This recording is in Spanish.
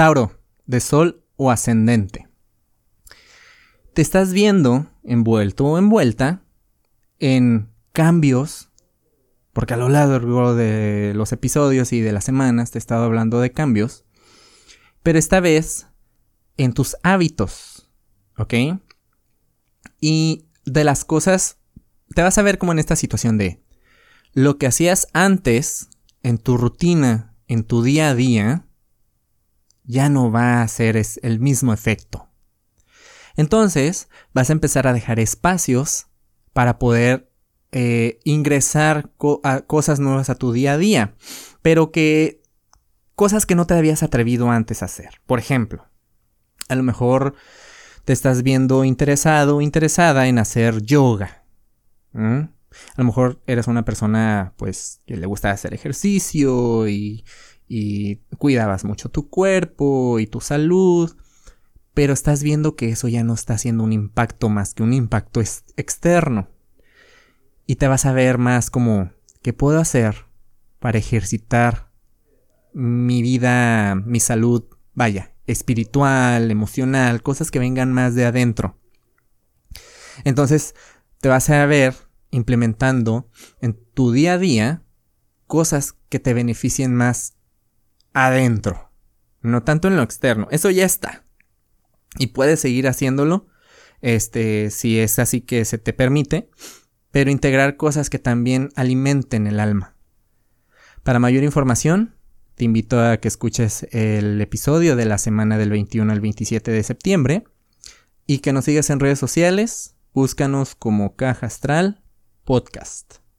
Tauro, de Sol o ascendente. Te estás viendo envuelto o envuelta en cambios, porque a lo largo de los episodios y de las semanas te he estado hablando de cambios, pero esta vez en tus hábitos, ¿ok? Y de las cosas, te vas a ver como en esta situación de lo que hacías antes en tu rutina, en tu día a día, ya no va a ser el mismo efecto. Entonces vas a empezar a dejar espacios para poder eh, ingresar cosas nuevas a tu día a día, pero que cosas que no te habías atrevido antes a hacer. Por ejemplo, a lo mejor te estás viendo interesado o interesada en hacer yoga. A lo mejor eres una persona pues que le gusta hacer ejercicio y, y cuidabas mucho tu cuerpo y tu salud, pero estás viendo que eso ya no está haciendo un impacto más que un impacto externo. Y te vas a ver más como, ¿qué puedo hacer para ejercitar mi vida, mi salud, vaya, espiritual, emocional, cosas que vengan más de adentro? Entonces, te vas a ver implementando en tu día a día cosas que te beneficien más adentro, no tanto en lo externo. Eso ya está. Y puedes seguir haciéndolo, este, si es así que se te permite, pero integrar cosas que también alimenten el alma. Para mayor información, te invito a que escuches el episodio de la semana del 21 al 27 de septiembre y que nos sigas en redes sociales, búscanos como Caja Astral Podcast.